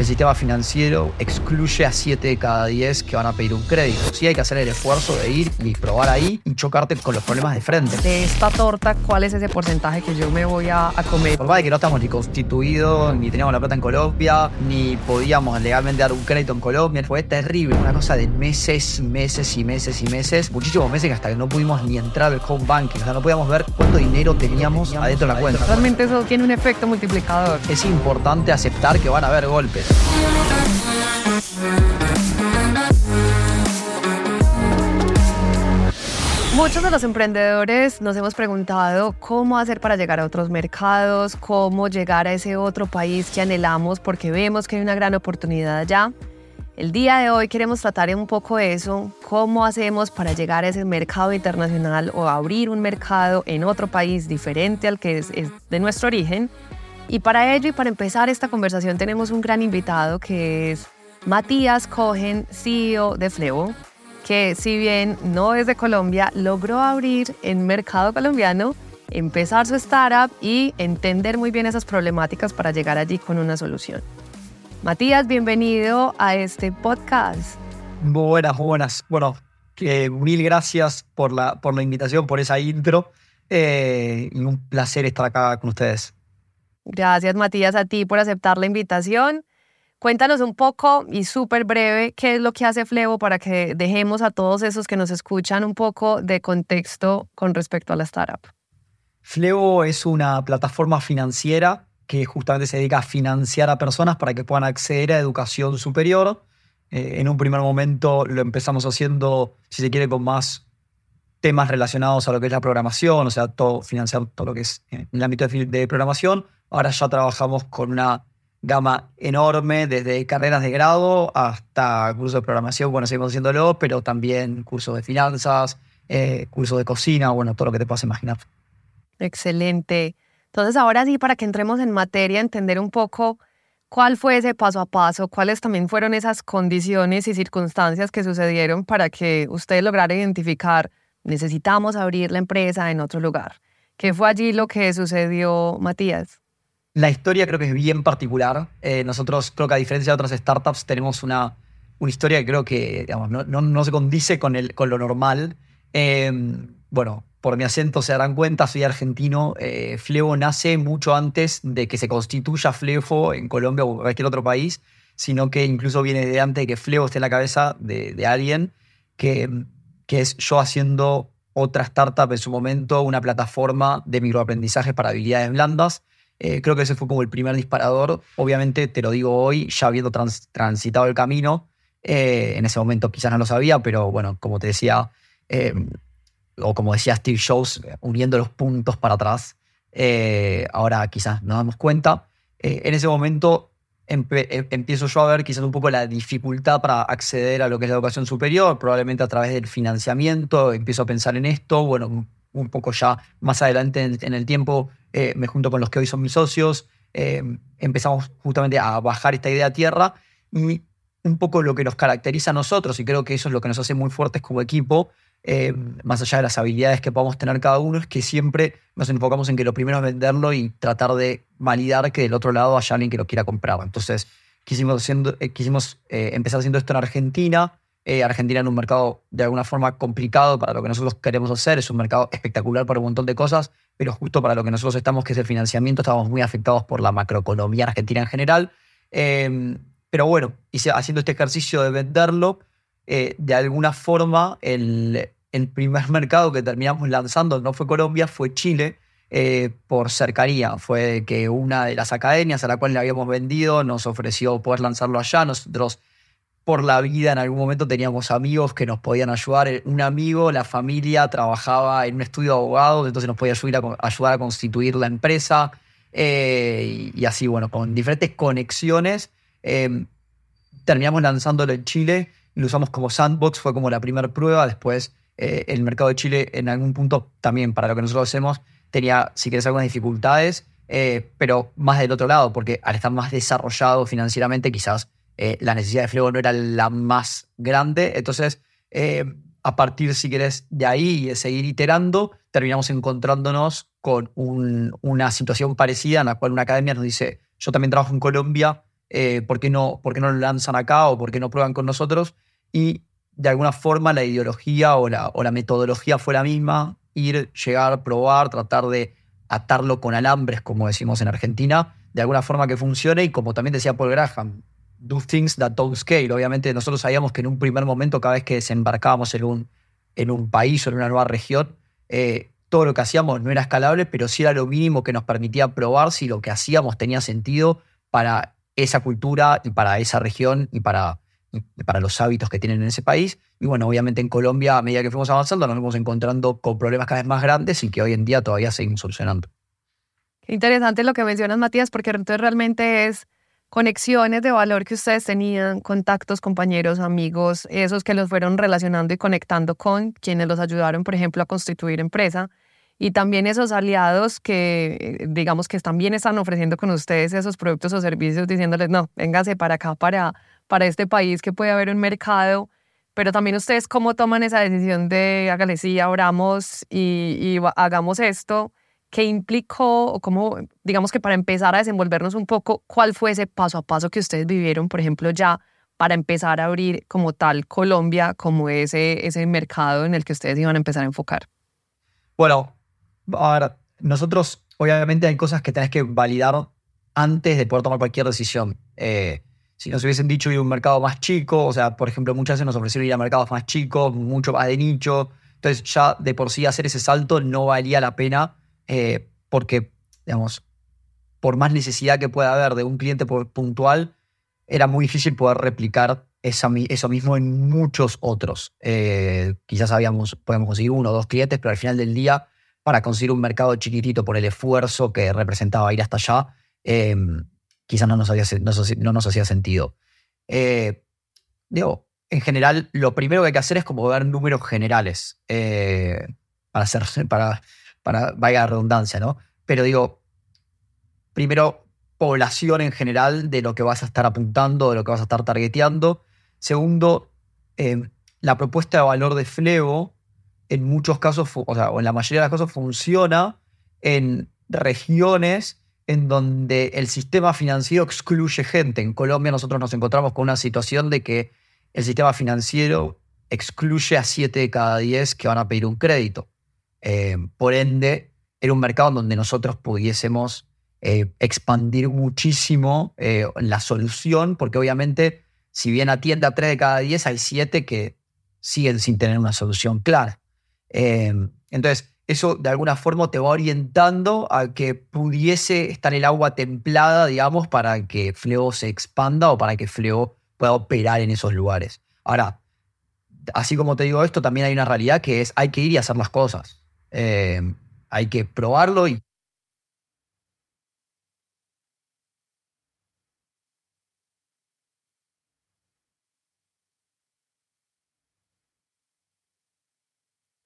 el sistema financiero excluye a 7 de cada 10 que van a pedir un crédito. Sí hay que hacer el esfuerzo de ir y probar ahí y chocarte con los problemas de frente. De esta torta, ¿cuál es ese porcentaje que yo me voy a, a comer? Por más que no estamos ni constituidos, ni teníamos la plata en Colombia, ni podíamos legalmente dar un crédito en Colombia. Fue terrible, una cosa de meses, meses y meses y meses, muchísimos meses hasta que no pudimos ni entrar al home banking, o sea, no podíamos ver cuánto dinero teníamos adentro de la cuenta. Realmente eso tiene un efecto multiplicador. Es importante aceptar que van a haber golpes. Muchos de los emprendedores nos hemos preguntado cómo hacer para llegar a otros mercados, cómo llegar a ese otro país que anhelamos porque vemos que hay una gran oportunidad allá. El día de hoy queremos tratar un poco eso, cómo hacemos para llegar a ese mercado internacional o abrir un mercado en otro país diferente al que es, de nuestro origen. Y para ello y para empezar esta conversación tenemos un gran invitado que es Matías Cohen, CEO de Flevo que si bien no es de Colombia, logró abrir en mercado colombiano, empezar su startup y entender muy bien esas problemáticas para llegar allí con una solución. Matías, bienvenido a este podcast. Buenas, buenas. Bueno, mil gracias por la, por la invitación, por esa intro. Eh, un placer estar acá con ustedes. Gracias, Matías, a ti por aceptar la invitación. Cuéntanos un poco y súper breve qué es lo que hace Flevo para que dejemos a todos esos que nos escuchan un poco de contexto con respecto a la startup. Flevo es una plataforma financiera que justamente se dedica a financiar a personas para que puedan acceder a educación superior. Eh, en un primer momento lo empezamos haciendo, si se quiere, con más temas relacionados a lo que es la programación, o sea, todo, financiar todo lo que es en el ámbito de programación. Ahora ya trabajamos con una gama enorme, desde carreras de grado hasta cursos de programación, bueno, seguimos haciéndolo, pero también cursos de finanzas, eh, cursos de cocina, bueno, todo lo que te puedas imaginar. Excelente. Entonces, ahora sí, para que entremos en materia, entender un poco cuál fue ese paso a paso, cuáles también fueron esas condiciones y circunstancias que sucedieron para que usted lograra identificar, necesitamos abrir la empresa en otro lugar. ¿Qué fue allí lo que sucedió, Matías? La historia creo que es bien particular. Eh, nosotros creo que a diferencia de otras startups tenemos una, una historia que creo que no, no, se condice con, el, con lo normal. Em, bueno, por mi acento se darán cuenta, soy argentino. Eh, Flevo nace mucho antes de que se constituya Flevo en Colombia o cualquier otro país, sino que incluso viene de antes de que Flevo esté en la cabeza de, de alguien, que, que es yo haciendo otra startup en su momento, una plataforma de microaprendizaje para habilidades blandas eh, creo que ese fue como el primer disparador. Obviamente, te lo digo hoy, ya habiendo transitado el camino. Eh, en ese momento quizás no lo sabía, pero bueno, como te decía, eh, o como decía Steve Jobs, uniendo los puntos para atrás, ahora quizás nos damos cuenta. en ese momento empiezo yo a ver quizás un poco la dificultad para acceder a lo que es la educación superior, probablemente a través del financiamiento, empiezo a pensar en esto, bueno, un poco ya más adelante en, el tiempo eh, me junto con los que hoy son mis socios, eh, empezamos justamente a bajar esta idea a tierra y un poco lo que nos caracteriza a nosotros, y creo que eso es lo que nos hace muy fuertes como equipo, eh, más allá de las habilidades que podamos tener cada uno, es que siempre nos enfocamos en que lo primero es venderlo y tratar de validar que del otro lado haya alguien que lo quiera comprar. Entonces, quisimos, quisimos empezar haciendo esto en Argentina, eh, Argentina en un mercado de alguna forma complicado para lo que nosotros queremos hacer, es un mercado espectacular para un montón de cosas, pero justo para lo que nosotros estamos, que es el financiamiento, estamos muy afectados por la macroeconomía argentina en general. Pero bueno, hice, haciendo este ejercicio de venderlo, eh, de alguna forma el, el, primer mercado que terminamos lanzando no fue Colombia, fue Chile. Eh, por cercanía. Fue que una de las academias a la cual le habíamos vendido nos ofreció poder lanzarlo allá. Nosotros por la vida en algún momento teníamos amigos que nos podían ayudar. Un amigo, la familia, trabajaba en un estudio de abogados, entonces nos podía ayudar a, ayudar a constituir la empresa. Eh, y, así, bueno, con diferentes conexiones, terminamos lanzándolo en Chile. Lo usamos como sandbox, fue como la primera prueba. Después, eh, el mercado de Chile, en algún punto, también para lo que nosotros hacemos, tenía, si quieres, algunas dificultades, eh, pero más del otro lado, porque al estar más desarrollado financieramente, quizás eh, la necesidad de Flego no era la más grande. Entonces, eh, a partir, si querés, de ahí y de seguir iterando, terminamos encontrándonos con una situación parecida en la cual una academia nos dice, yo también trabajo en Colombia, eh, ¿por, qué no, ¿por qué no lo lanzan acá o por qué no prueban con nosotros? Y de alguna forma la ideología o la, o la metodología fue la misma, ir, llegar, probar, tratar de atarlo con alambres, como decimos en Argentina, de alguna forma que funcione y como también decía Paul Graham, do things that don't scale. Obviamente nosotros sabíamos que en un primer momento, cada vez que desembarcábamos en un, en un país o en una nueva región, eh, todo lo que hacíamos no era escalable, pero sí era lo mínimo que nos permitía probar si lo que hacíamos tenía sentido para esa cultura para esa región y para, para los hábitos que tienen en ese país. Y bueno, obviamente en Colombia, a medida que fuimos avanzando, nos fuimos encontrando con problemas cada vez más grandes y que hoy en día todavía seguimos solucionando. Qué interesante lo que mencionas, Matías, porque entonces realmente es conexiones de valor que ustedes tenían, contactos, compañeros, amigos, esos que los fueron relacionando y conectando con quienes los ayudaron, por ejemplo, a constituir empresa. Y también esos aliados que, digamos, que también están ofreciendo con ustedes esos productos o servicios, diciéndoles, no, véngase para acá, para, para este país, que puede haber un mercado. Pero también ustedes, ¿cómo toman esa decisión de, hágale, sí, abramos y, y hagamos esto? ¿Qué implicó o cómo, digamos que para empezar a desenvolvernos un poco, cuál fue ese paso a paso que ustedes vivieron, por ejemplo, ya para empezar a abrir como tal Colombia, como ese, ese mercado en el que ustedes iban a empezar a enfocar? Bueno, ahora, nosotros obviamente hay cosas que tenés que validar antes de poder tomar cualquier decisión. Eh, si nos hubiesen dicho ir a un mercado más chico, o sea, por ejemplo, muchas veces nos ofrecieron ir a mercados más chicos, mucho más de nicho, entonces ya de por sí hacer ese salto no valía la pena eh, porque, digamos, por más necesidad que pueda haber de un cliente puntual, era muy difícil poder replicar eso mismo en muchos otros. Eh, quizás habíamos, podemos conseguir uno o dos clientes, pero al final del día, para conseguir un mercado chiquitito por el esfuerzo que representaba ir hasta allá, eh, quizás no nos, no, nos hacía sentido. digo, en general, lo primero que hay que hacer es como ver números generales para, hacer, para para, vaya redundancia, ¿no? Pero digo, primero, población en general de lo que vas a estar apuntando, de lo que vas a estar targeteando. Segundo, eh, la propuesta de valor de Flevo en muchos casos, o sea, o en la mayoría de los casos funciona en regiones en donde el sistema financiero excluye gente. En Colombia nosotros nos encontramos con una situación de que el sistema financiero excluye a 7 de cada 10 que van a pedir un crédito. Eh, por ende, era un mercado donde nosotros pudiésemos eh, expandir muchísimo eh, la solución, porque obviamente, si bien atiende a 3 de cada 10, hay 7 que siguen sin tener una solución clara. Entonces, eso de alguna forma te va orientando a que pudiese estar el agua templada, digamos, para que Fleo se expanda o para que Fleo pueda operar en esos lugares. Ahora, así como te digo esto, también hay una realidad que es hay que ir y hacer las cosas. Eh, hay que probarlo y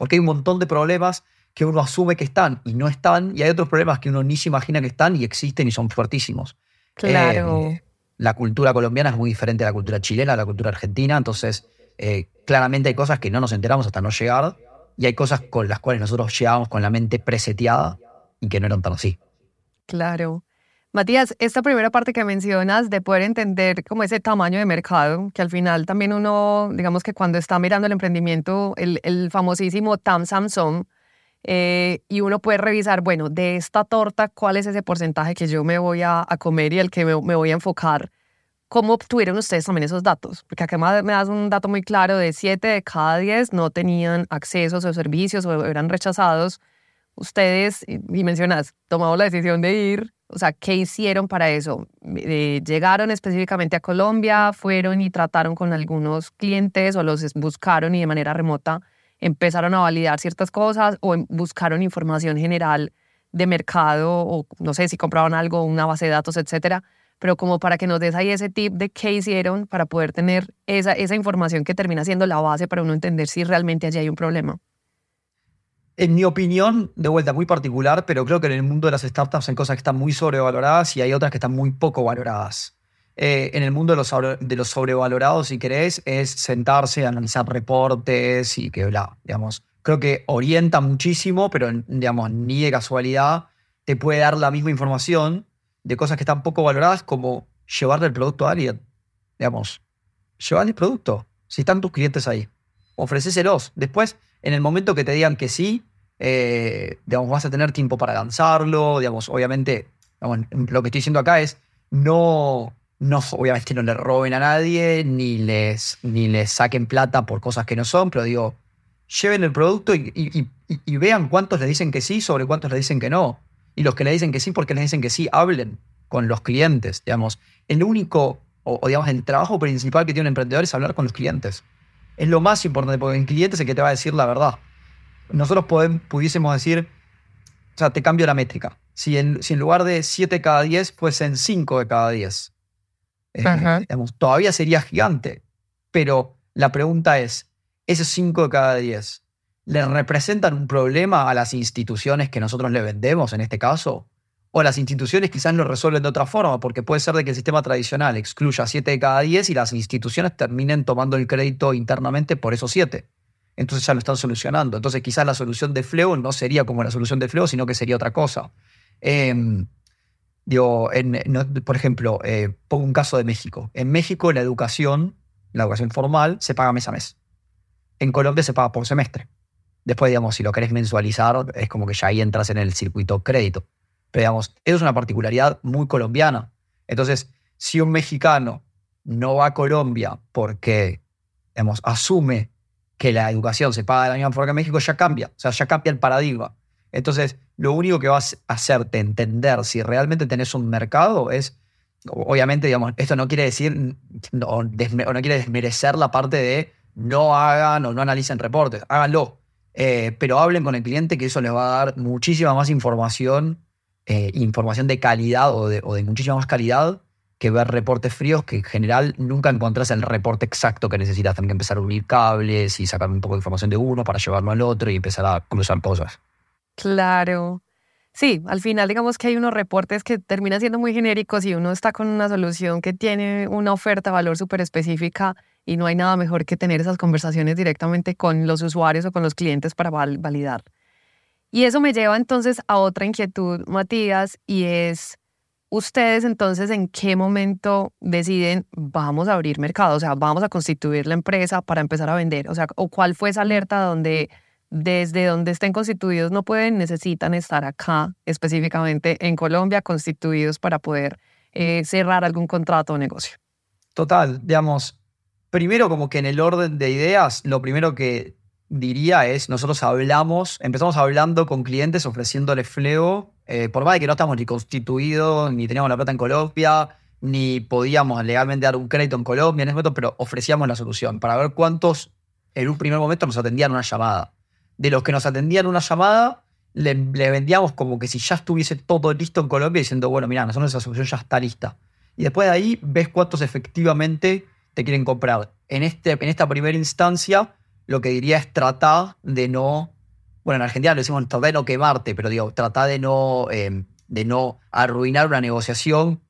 porque hay un montón de problemas que uno asume que están y no están, y hay otros problemas que uno ni se imagina que están y existen y son fuertísimos. Claro. Eh, la cultura colombiana es muy diferente a la cultura chilena, a la cultura argentina, entonces eh, claramente hay cosas que no nos enteramos hasta no llegar y hay cosas con las cuales nosotros llegábamos con la mente preseteada y que no eran tan así. Claro. Matías, esta primera parte que mencionas de poder entender como ese tamaño de mercado, que al final también uno, digamos que cuando está mirando el emprendimiento, el, el famosísimo TAM Samsung, eh, y uno puede revisar, bueno, de esta torta, ¿cuál es ese porcentaje que yo me voy a, a comer y el que me, me voy a enfocar? ¿Cómo obtuvieron ustedes también esos datos? Porque acá me das un dato muy claro de 7 de cada 10 no tenían acceso a sus servicios o eran rechazados. Ustedes, y mencionas, tomaron la decisión de ir, o sea, ¿qué hicieron para eso? Eh, ¿Llegaron específicamente a Colombia? ¿Fueron y trataron con algunos clientes o los buscaron y de manera remota empezaron a validar ciertas cosas o buscaron información general de mercado o no sé si compraban algo, una base de datos, etcétera? pero como para que nos des ahí ese tip de qué hicieron para poder tener esa, esa información que termina siendo la base para uno entender si realmente allí hay un problema. En mi opinión, de vuelta muy particular, pero creo que en el mundo de las startups hay cosas que están muy sobrevaloradas y hay otras que están muy poco valoradas. Eh, en el mundo de los, de los sobrevalorados, si querés, es sentarse, analizar reportes y que bla, digamos. Creo que orienta muchísimo, pero digamos, ni de casualidad te puede dar la misma información de cosas que están poco valoradas como llevarle el producto a alguien. Digamos, llevarle el producto. Si están tus clientes ahí, ofrecéselos. Después, en el momento que te digan que sí, eh, digamos, vas a tener tiempo para lanzarlo. Digamos, obviamente, lo que estoy diciendo acá es no, no, obviamente no le roben a nadie, ni les, ni les saquen plata por cosas que no son, pero digo, lleven el producto y, vean cuántos le dicen que sí sobre cuántos le dicen que no. Y los que le dicen que sí, porque le dicen que sí, hablen con los clientes, digamos. El único, o, digamos, el trabajo principal que tiene un emprendedor es hablar con los clientes. Es lo más importante, porque el cliente es el que te va a decir la verdad. Nosotros pudiésemos decir, o sea, te cambio la métrica. Si en, si en lugar de 7 cada 10 fuesen 5 de cada 10, eh, digamos, todavía sería gigante. Pero la pregunta es, esos 5 de cada 10, ¿le representan un problema a las instituciones que nosotros le vendemos en este caso? O las instituciones quizás lo resuelven de otra forma, porque puede ser de que el sistema tradicional excluya 7 de cada 10 y las instituciones terminen tomando el crédito internamente por esos 7. Entonces ya lo están solucionando. Entonces quizás la solución de Fleo no sería como la solución de Fleo, sino que sería otra cosa. Em, digo, por ejemplo, eh, pongo un caso de México. En México la educación, la educación formal, se paga mes a mes. En Colombia se paga por semestre. Después, digamos, si lo querés mensualizar, es como que ya ahí entras en el circuito crédito. Pero, digamos, eso es una particularidad muy colombiana. Entonces, si un mexicano no va a Colombia porque, digamos, asume que la educación se paga de la misma forma que en México, ya cambia. O sea, ya cambia el paradigma. Entonces, lo único que va a hacerte entender si realmente tenés un mercado es, obviamente, digamos, esto no quiere decir, o no quiere desmerecer la parte de no hagan o no analicen reportes, háganlo. Eh, pero hablen con el cliente que eso les va a dar muchísima más información, eh, información de calidad o de, muchísima más calidad que ver reportes fríos que en general nunca encontrás el reporte exacto que necesitas. Tener que empezar a unir cables y sacar un poco de información de uno para llevarlo al otro y empezar a cruzar cosas. Claro. Sí, al final digamos que hay unos reportes que terminan siendo muy genéricos y uno está con una solución que tiene una oferta de valor súper específica y no hay nada mejor que tener esas conversaciones directamente con los usuarios o con los clientes para validar. Y eso me lleva entonces a otra inquietud, Matías, y es, ustedes entonces en qué momento deciden vamos a abrir mercado, o sea, vamos a constituir la empresa para empezar a vender, o sea, o cuál fue esa alerta donde desde donde estén constituidos no pueden, necesitan estar acá específicamente en Colombia constituidos para poder eh, cerrar algún contrato o negocio. Total, digamos, primero como que en el orden de ideas, lo primero que diría es, nosotros hablamos, empezamos hablando con clientes ofreciéndoles fleo, eh, por más de que no estamos ni constituidos, ni teníamos la plata en Colombia, ni podíamos legalmente dar un crédito en Colombia en ese momento, pero ofrecíamos la solución para ver cuántos en un primer momento nos atendían una llamada. De los que nos atendían una llamada, le, vendíamos como que si ya estuviese todo listo en Colombia diciendo, bueno, mira, nosotros esa solución ya está lista. Y después de ahí ves cuántos efectivamente te quieren comprar. En, este, en esta primera instancia, lo que diría es tratar de no, bueno, en Argentina lo decimos tratar de no quemarte, pero digo, tratar de no, eh, de no arruinar una negociación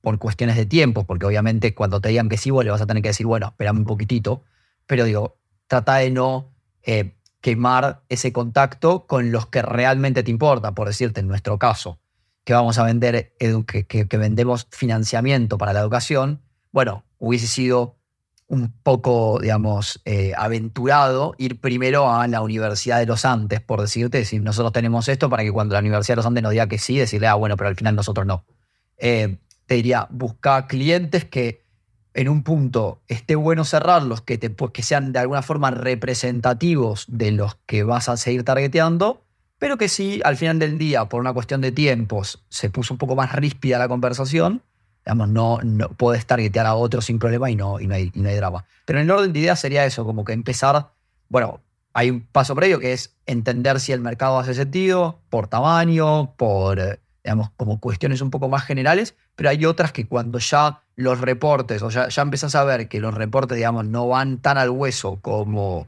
por cuestiones de tiempo, porque obviamente cuando te digan que sí, vos le vas a tener que decir, bueno, espérame un poquitito, pero digo, trata de no eh, quemar ese contacto con los que realmente te importa, por decirte, en nuestro caso, que vamos a vender, que, que vendemos financiamiento para la educación, bueno, hubiese sido un poco, digamos, eh, aventurado ir primero a la Universidad de los Andes, por decirte, decir, nosotros tenemos esto para que cuando la Universidad de los Andes nos diga que sí, decirle, ah, bueno, pero al final nosotros no. Eh, te diría, busca clientes que en un punto esté bueno cerrarlos, que, te, que sean de alguna forma representativos de los que vas a seguir targeteando, pero que sí, al final del día, por una cuestión de tiempos, se puso un poco más ríspida la conversación, Digamos, no, no puedes targetear a otro sin problema y no, y no, hay, no hay drama. Pero en el orden de ideas sería eso, como que empezar, bueno, hay un paso previo que es entender si el mercado hace sentido, por tamaño, por, digamos, como cuestiones un poco más generales, pero hay otras que cuando ya los reportes, o ya, ya empezás a ver que los reportes, digamos, no van tan al hueso como,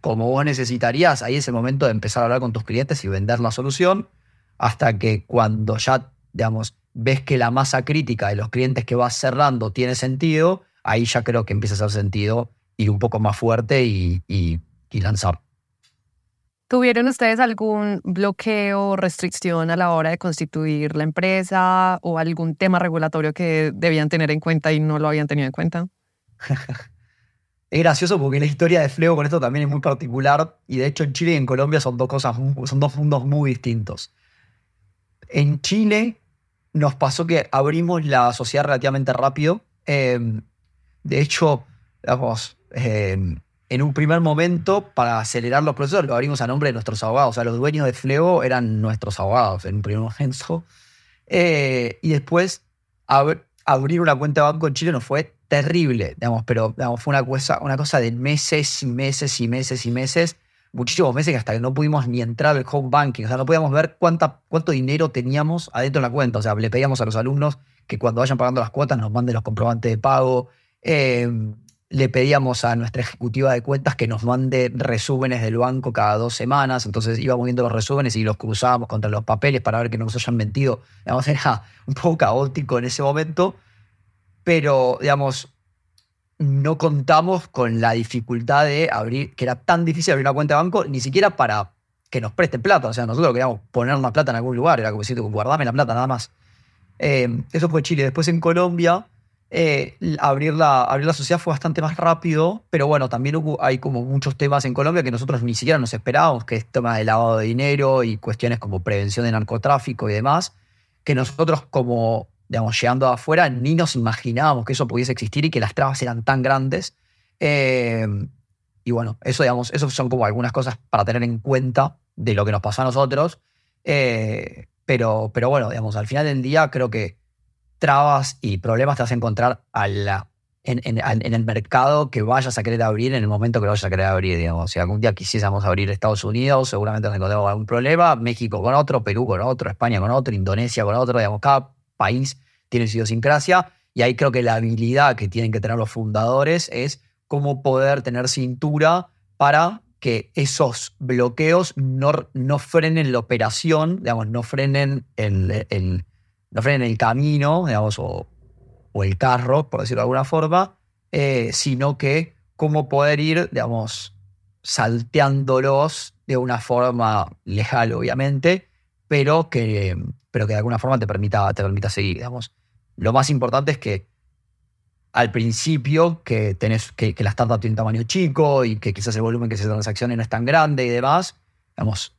como vos necesitarías, ahí es el momento de empezar a hablar con tus clientes y vender la solución, hasta que cuando ya, digamos, ves que la masa crítica de los clientes que vas cerrando tiene sentido, ahí ya creo que empieza a hacer sentido ir un poco más fuerte y, lanzar. ¿Tuvieron ustedes algún bloqueo o restricción a la hora de constituir la empresa o algún tema regulatorio que debían tener en cuenta y no lo habían tenido en cuenta? es gracioso porque la historia de Fleo con esto también es muy particular y de hecho en Chile y en Colombia son dos cosas, son dos mundos muy distintos. En Chile nos pasó que abrimos la sociedad relativamente rápido. Em, de hecho, em, en un primer momento, para acelerar los procesos, lo abrimos a nombre de nuestros abogados. O sea, los dueños de Fleo eran nuestros abogados en un primer momento. Eh, y después, abrir una cuenta de banco en Chile nos fue terrible, pero fue una cosa, una cosa de meses y meses y meses y meses, muchísimos meses que hasta que no pudimos ni entrar al home banking, o sea, no podíamos ver cuánta, cuánto dinero teníamos adentro de la cuenta. O sea, le pedíamos a los alumnos que cuando vayan pagando las cuotas nos manden los comprobantes de pago. Eh, le pedíamos a nuestra ejecutiva de cuentas que nos mande resúmenes del banco cada dos semanas. Entonces íbamos viendo los resúmenes y los cruzábamos contra los papeles para ver que no nos hayan mentido. Digamos, era un poco caótico en ese momento, pero digamos, no contamos con la dificultad de abrir, que era tan difícil abrir una cuenta de banco, ni siquiera para que nos presten plata. O sea, nosotros queríamos poner una plata en algún lugar, era como decir, guardame la plata nada más. Eh, eso fue Chile. Después en Colombia eh, abrir, la, abrir la sociedad fue bastante más rápido, pero bueno, también hubo, hay como muchos temas en Colombia que nosotros ni siquiera nos esperábamos, que es tema de lavado de dinero y cuestiones como prevención de narcotráfico y demás, que nosotros como, digamos, llegando afuera ni nos imaginábamos que eso pudiese existir y que las trabas eran tan grandes. Eh, y bueno, eso, digamos, eso son como algunas cosas para tener en cuenta de lo que nos pasó a nosotros. Eh, pero, pero bueno, digamos, al final del día creo que trabas y problemas te vas a encontrar en, el mercado que vayas a querer abrir en el momento que vayas a querer abrir, digamos. Si algún día quisiésemos abrir Estados Unidos, seguramente nos encontramos algún problema, México con otro, Perú con otro, España con otro, Indonesia con otro, digamos, cada país tiene su idiosincrasia y ahí creo que la habilidad que tienen que tener los fundadores es cómo poder tener cintura para que esos bloqueos no, no frenen la operación, digamos, no frenen el, el no frenen el camino, digamos, o, el carro, por decirlo de alguna forma, eh, sino que cómo poder ir, digamos, salteándolos de una forma legal, obviamente, pero que, pero que de alguna forma te permita, te permita seguir, digamos. Lo más importante es que al principio que, tenés, que, que la startup tiene un tamaño chico y que quizás el volumen que se transaccione no es tan grande y demás, digamos,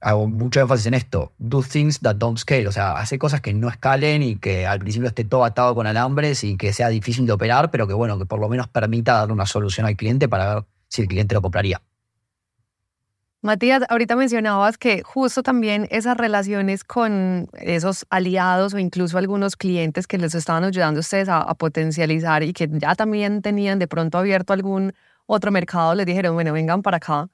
hago mucho énfasis en esto, do things that don't scale, o sea, hace cosas que no escalen y que al principio esté todo atado con alambres y que sea difícil de operar, pero que bueno, que por lo menos permita dar una solución al cliente para ver si el cliente lo compraría. Matías, ahorita mencionabas que justo también esas relaciones con esos aliados o incluso algunos clientes que les estaban ayudando a ustedes a, potencializar y que ya también tenían de pronto abierto algún otro mercado, les dijeron, bueno, vengan para acá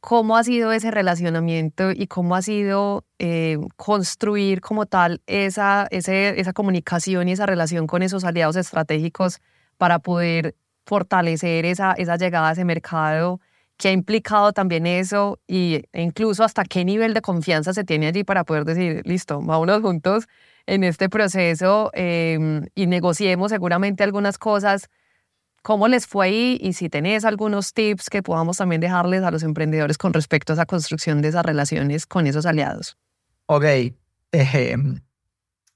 ¿Cómo ha sido ese relacionamiento y cómo ha sido eh, construir como tal esa, esa comunicación y esa relación con esos aliados estratégicos para poder fortalecer esa, esa llegada a ese mercado? ¿Qué ha implicado también eso? Y, e incluso hasta qué nivel de confianza se tiene allí para poder decir, listo, vámonos juntos en este proceso em, y negociemos seguramente algunas cosas cómo les fue ahí y si tenés algunos tips que podamos también dejarles a los emprendedores con respecto a esa construcción de esas relaciones con esos aliados. Ok.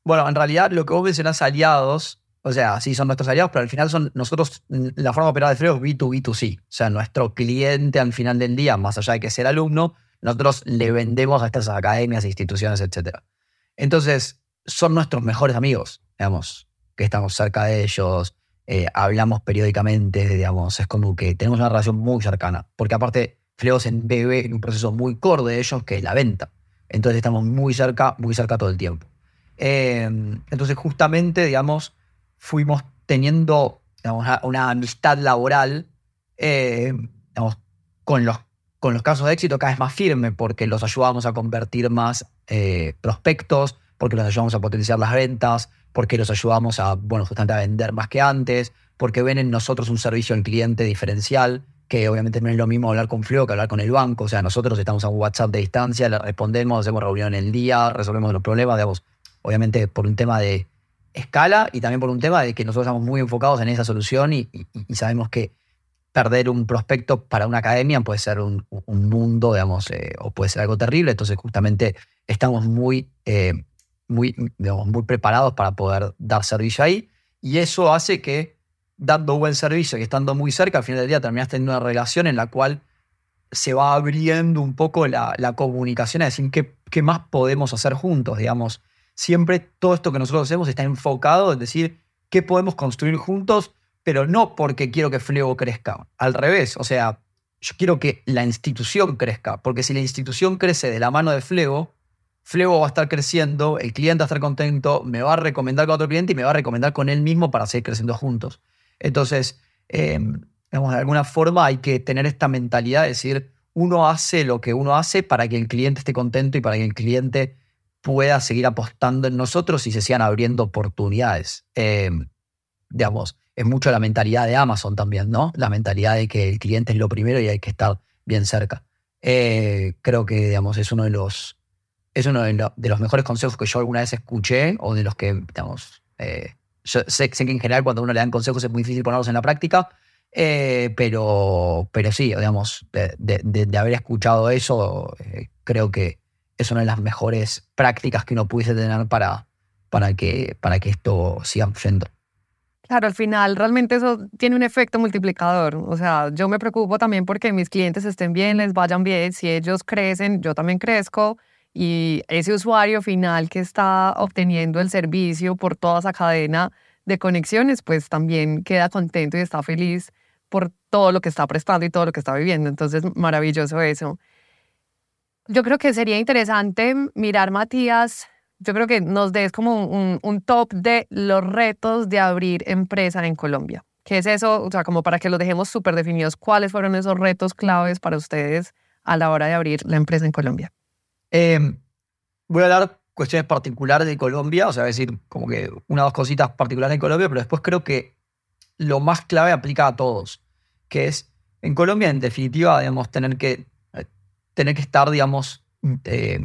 bueno, en realidad lo que vos mencionás aliados, o sea, sí son nuestros aliados, pero al final son nosotros, la forma de operar de Freo es B2B2C. O sea, nuestro cliente al final del día, más allá de que sea alumno, nosotros le vendemos a estas academias, instituciones, etc. Entonces, son nuestros mejores amigos, digamos, que estamos cerca de ellos, eh, hablamos periódicamente, digamos, es como que tenemos una relación muy cercana, porque aparte Fleo se embebe en un proceso muy core de ellos, que es la venta. Entonces estamos muy cerca, muy cerca todo el tiempo. Em, entonces justamente, digamos, fuimos teniendo una, amistad laboral, digamos, con los, con los casos de éxito cada vez más firme, porque los ayudamos a convertir más eh, prospectos, porque los ayudamos a potenciar las ventas, porque los ayudamos a, bueno, justamente a vender más que antes, porque ven en nosotros un servicio al cliente diferencial, que obviamente no es lo mismo hablar con Fleo que hablar con el banco. O sea, nosotros estamos a un WhatsApp de distancia, le respondemos, hacemos reunión en el día, resolvemos los problemas, digamos, obviamente por un tema de escala y también por un tema de que nosotros estamos muy enfocados en esa solución y, sabemos que perder un prospecto para una academia puede ser un, mundo, digamos, eh, o puede ser algo terrible. Entonces, justamente estamos muy, eh, muy, muy preparados para poder dar servicio ahí. Y eso hace que, dando buen servicio y estando muy cerca, al final del día terminas teniendo una relación en la cual se va abriendo un poco la, comunicación a decir qué, qué más podemos hacer juntos, digamos. Siempre todo esto que nosotros hacemos está enfocado en decir qué podemos construir juntos pero no porque quiero que Flego crezca. Al revés, o sea, yo quiero que la institución crezca, porque si la institución crece de la mano de Flego, Flego va a estar creciendo, el cliente va a estar contento, me va a recomendar con otro cliente y me va a recomendar con él mismo para seguir creciendo juntos. Entonces, eh, de alguna forma hay que tener esta mentalidad de decir, uno hace lo que uno hace para que el cliente esté contento y para que el cliente pueda seguir apostando en nosotros y se sigan abriendo oportunidades. Eh, digamos, es mucho la mentalidad de Amazon también, ¿no? La mentalidad de que el cliente es lo primero y hay que estar bien cerca. Eh, creo que, digamos, es uno de los, es uno de, los mejores consejos que yo alguna vez escuché o de los que, digamos, eh, sé, que en general cuando uno le dan consejos es muy difícil ponerlos en la práctica, pero, pero sí, digamos, de, haber escuchado eso, creo que es una de las mejores prácticas que uno pudiese tener para, para, que, para que esto siga fluyendo. Claro, al final realmente eso tiene un efecto multiplicador. O sea, yo me preocupo también porque mis clientes estén bien, les vayan bien. Si ellos crecen, yo también crezco. Y ese usuario final que está obteniendo el servicio por toda esa cadena de conexiones, pues también queda contento y está feliz por todo lo que está prestando y todo lo que está viviendo. Entonces, maravilloso eso. Yo creo que sería interesante mirar, Matías, yo creo que nos des como un, top de los retos de abrir empresa en Colombia. ¿Qué es eso? O sea, como para que lo dejemos súper definidos, ¿cuáles fueron esos retos claves para ustedes a la hora de abrir la empresa en Colombia? Em, voy a hablar cuestiones particulares de Colombia, o sea, decir como que una o dos cositas particulares en Colombia, pero después creo que lo más clave aplica a todos, que es, en Colombia, en definitiva, debemos tener que, tener que estar, digamos, eh,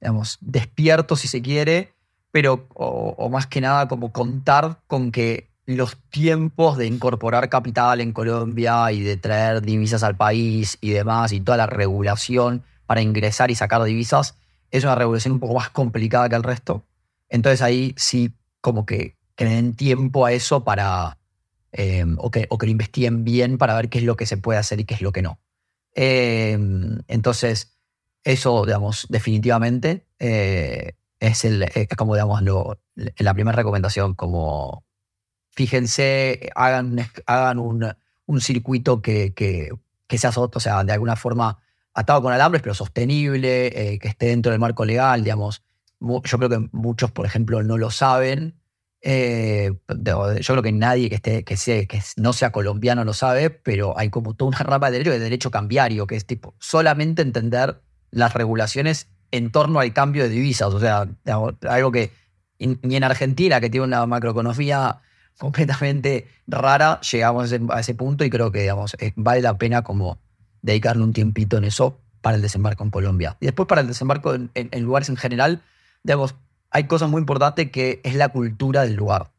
digamos, despierto si se quiere, pero o, más que nada como contar con que los tiempos de incorporar capital en Colombia y de traer divisas al país y demás y toda la regulación para ingresar y sacar divisas es una regulación un poco más complicada que el resto. Entonces ahí sí como que, que le den tiempo a eso para, eh, o, que, o que lo investiguen bien para ver qué es lo que se puede hacer y qué es lo que no. Eh, entonces, eso, digamos, definitivamente eh, es, el, como, digamos, la primera recomendación, como fíjense, hagan, hagan un, un circuito que, que, que, sea, o sea, de alguna forma atado con alambres, pero sostenible, eh, que esté dentro del marco legal, digamos. Yo creo que muchos, por ejemplo, no lo saben. Eh, yo creo que nadie que, esté, que, sea, que no sea colombiano lo sabe, pero hay como toda una rama de derecho, de derecho cambiario, que es tipo solamente entender las regulaciones en torno al cambio de divisas. O sea, algo que ni en Argentina, que tiene una macroeconomía completamente rara, llegamos a ese, punto y creo que digamos, eh, vale la pena como dedicarle un tiempito en eso para el desembarco en Colombia. Y después para el desembarco en, lugares en general, digamos, hay cosas muy importantes que es la cultura del lugar.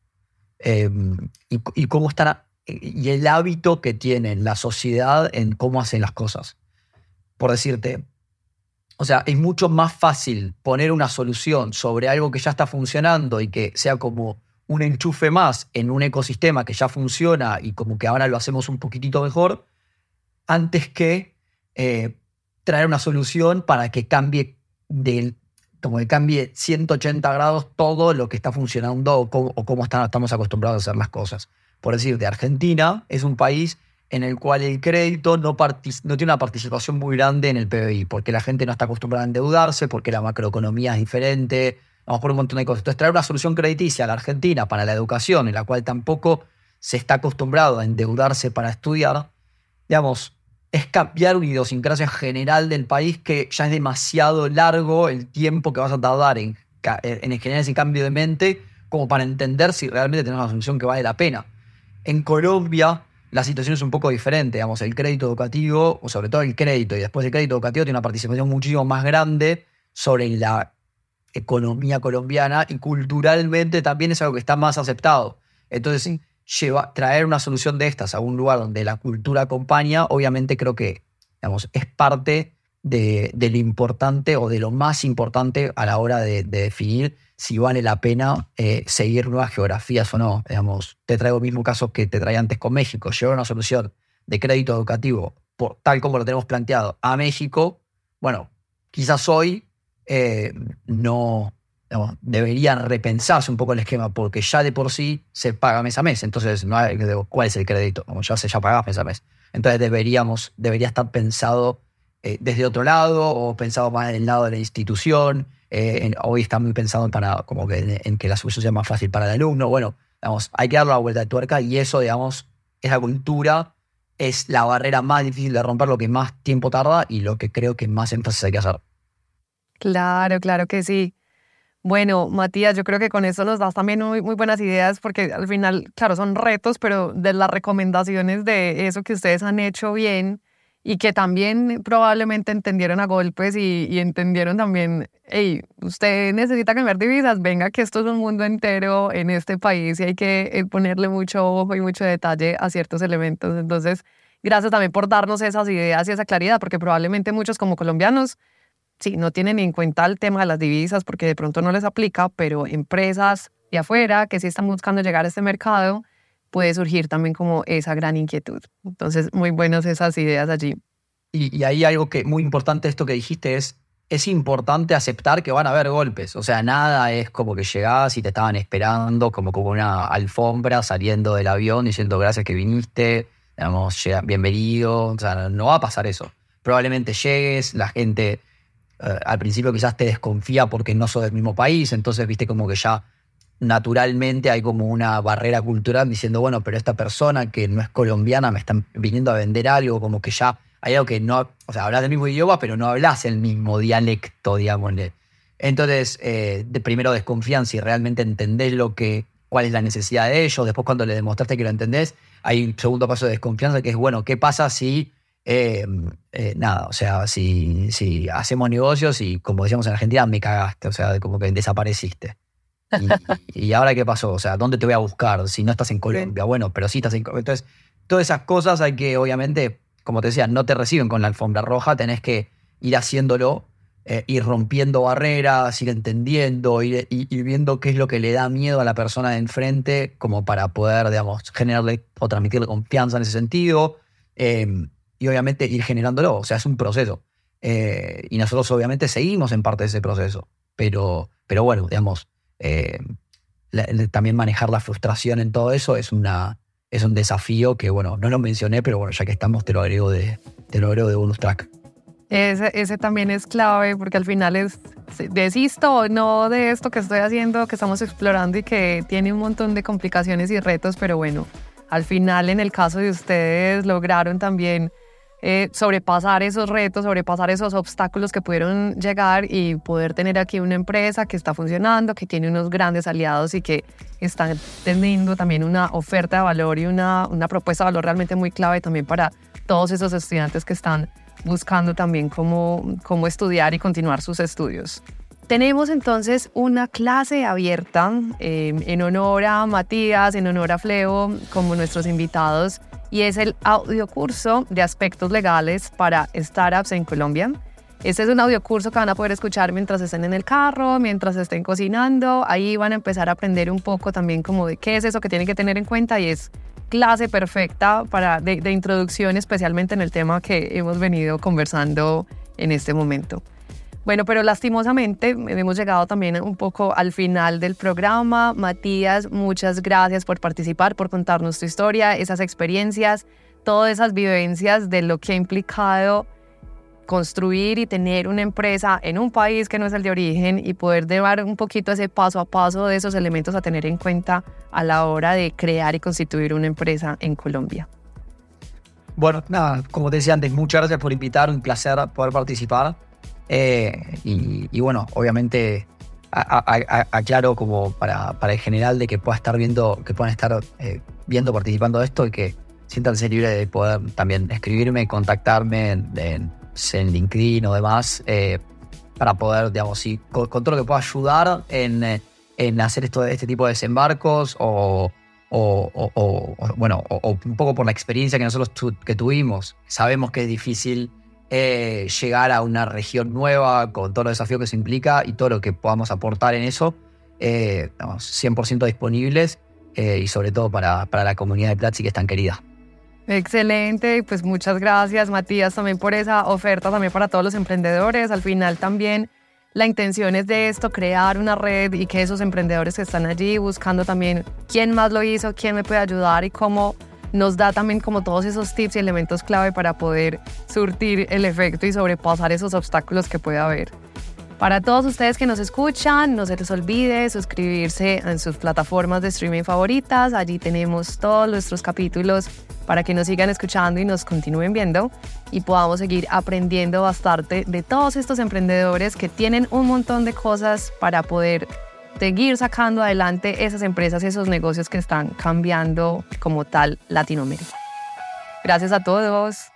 Em, y, cómo están, y el hábito que tiene la sociedad en cómo hacen las cosas. Por decirte, o sea, es mucho más fácil poner una solución sobre algo que ya está funcionando y que sea como un enchufe más en un ecosistema que ya funciona y como que ahora lo hacemos un poquitito mejor, antes que eh, traer una solución para que cambie de, como que cambie 180 grados todo lo que está funcionando o cómo, estamos acostumbrados a hacer las cosas. Por decir, de Argentina es un país en el cual el crédito no, no tiene una participación muy grande en el PBI, porque la gente no está acostumbrada a endeudarse, porque la macroeconomía es diferente, vamos por un montón de cosas. Entonces, traer una solución crediticia a la Argentina para la educación, en la cual tampoco se está acostumbrado a endeudarse para estudiar, digamos, es cambiar una idiosincrasia general del país que ya es demasiado largo el tiempo que vas a tardar en, en generar ese cambio de mente como para entender si realmente tenemos una solución que vale la pena. En Colombia, la situación es un poco diferente. Digamos, el crédito educativo, o sobre todo el crédito, y después el crédito educativo tiene una participación muchísimo más grande sobre la economía colombiana y culturalmente también es algo que está más aceptado. Entonces, lleva, traer una solución de estas a un lugar donde la cultura acompaña, obviamente creo que digamos, es parte de, lo importante o de lo más importante a la hora de, definir si vale la pena eh, seguir nuevas geografías o no. Digamos, te traigo el mismo caso que te traía antes con México. Llevar una solución de crédito educativo por, tal como lo tenemos planteado a México, bueno, quizás hoy eh, no deberían repensarse un poco el esquema porque ya de por sí se paga mes a mes. Entonces, no ¿cuál es el crédito? Como ya se ya paga mes a mes. Entonces deberíamos, debería estar pensado eh, desde otro lado o pensado más del lado de la institución. Eh, hoy está muy pensado para, como que, en, que la solución sea más fácil para el alumno. Bueno, digamos, hay que darle la vuelta de tuerca y eso, digamos, esa cultura es la barrera más difícil de romper, lo que más tiempo tarda y lo que creo que más énfasis hay que hacer. Claro, claro que sí. Bueno, Matías, yo creo que con eso nos das también muy, muy, buenas ideas porque al final, claro, son retos, pero de las recomendaciones de eso que ustedes han hecho bien y que también probablemente entendieron a golpes y, entendieron también, hey, usted necesita cambiar divisas, venga que esto es un mundo entero en este país y hay que ponerle mucho ojo y mucho detalle a ciertos elementos. Entonces, gracias también por darnos esas ideas y esa claridad, porque probablemente muchos como colombianos sí, no tienen en cuenta el tema de las divisas porque de pronto no les aplica, pero empresas de afuera que sí están buscando llegar a este mercado, puede surgir también como esa gran inquietud. Entonces, muy buenas esas ideas allí. Y, y ahí algo que muy importante esto que dijiste es, es importante aceptar que van a haber golpes. O sea, nada es como que llegás y te estaban esperando como como una alfombra saliendo del avión diciendo gracias que viniste, digamos, bienvenido. O sea, no va a pasar eso. Probablemente llegues, la gente eh, al principio quizás te desconfía porque no sos del mismo país, entonces viste como que ya naturalmente hay como una barrera cultural diciendo, bueno, pero esta persona que no es colombiana me está viniendo a vender algo, como que ya hay algo que no, o sea, hablas del mismo idioma, pero no hablas el mismo dialecto, digamos. Entonces, eh, de primero desconfían si realmente entendés lo que, cuál es la necesidad de ellos, después cuando le demostraste que lo entendés, hay un segundo paso de desconfianza que es, bueno, ¿qué pasa si eh, eh, nada, o sea, si, si hacemos negocios y como decíamos en Argentina, me cagaste, o sea, como que desapareciste. Y, ahora qué pasó? O sea, ¿dónde te voy a buscar si no estás en Colombia? Bueno, pero sí estás en Colombia. Entonces, todas esas cosas hay que, obviamente, como te decía, no te reciben con la alfombra roja, tenés que ir haciéndolo, eh, ir rompiendo barreras, ir entendiendo, ir, viendo qué es lo que le da miedo a la persona de enfrente, como para poder, digamos, generarle o transmitirle confianza en ese sentido. Eh, y obviamente ir generándolo. O sea, es un proceso. Eh, y nosotros obviamente seguimos en parte de ese proceso. Pero, pero bueno, digamos, eh, también manejar la frustración en todo eso es, una, es un desafío que, bueno, no lo mencioné, pero bueno, ya que estamos, te lo agrego de, te lo agrego de bonus track. Ese, ese, también es clave porque al final es, desisto o no de esto que estoy haciendo, que estamos explorando y que tiene un montón de complicaciones y retos, pero bueno, al final en el caso de ustedes lograron también eh, sobrepasar esos retos, sobrepasar esos obstáculos que pudieron llegar y poder tener aquí una empresa que está funcionando, que tiene unos grandes aliados y que están teniendo también una oferta de valor y una, una propuesta de valor realmente muy clave también para todos esos estudiantes que están buscando también cómo, cómo estudiar y continuar sus estudios. Tenemos entonces una clase abierta eh, en honor a Matías, en honor a Fleo, como nuestros invitados y es el audiocurso de aspectos legales para startups en Colombia. Este es un audiocurso que van a poder escuchar mientras estén en el carro, mientras estén cocinando. Ahí van a empezar a aprender un poco también como de qué es eso que tienen que tener en cuenta y es clase perfecta para de, de introducción, especialmente en el tema que hemos venido conversando en este momento. Bueno, pero lastimosamente hemos llegado también un poco al final del programa. Matías, muchas gracias por participar, por contarnos tu historia, esas experiencias, todas esas vivencias de lo que ha implicado construir y tener una empresa en un país que no es el de origen y poder llevar un poquito ese paso a paso de esos elementos a tener en cuenta a la hora de crear y constituir una empresa en Colombia. Bueno, nada, como decía antes, muchas gracias por invitar, un placer poder participar. Eh, y, bueno, obviamente aclaro como para, para, el general de que pueda estar viendo, que puedan estar eh, viendo, participando de esto y que siéntanse libres de poder también escribirme, contactarme en, en, LinkedIn o demás, eh, para poder, digamos, si con, todo lo que pueda ayudar en, en hacer esto, este tipo de desembarcos o, o, bueno, o, un poco por la experiencia que nosotros que tuvimos, sabemos que es difícil eh, llegar a una región nueva con todo los desafíos que se implica y todo lo que podamos aportar en eso, eh, 100% disponibles eh, y sobre todo para, para la comunidad de Platzi que es tan querida. Excelente, pues muchas gracias Matías también por esa oferta también para todos los emprendedores. Al final también la intención es de esto, crear una red y que esos emprendedores que están allí buscando también quién más lo hizo, quién me puede ayudar y cómo nos da también como todos esos tips y elementos clave para poder surtir el efecto y sobrepasar esos obstáculos que puede haber. Para todos ustedes que nos escuchan, no se les olvide suscribirse en sus plataformas de streaming favoritas. Allí tenemos todos nuestros capítulos para que nos sigan escuchando y nos continúen viendo y podamos seguir aprendiendo bastante de todos estos emprendedores que tienen un montón de cosas para poder seguir sacando adelante esas empresas esos negocios que están cambiando como tal Latinoamérica. Gracias a todos.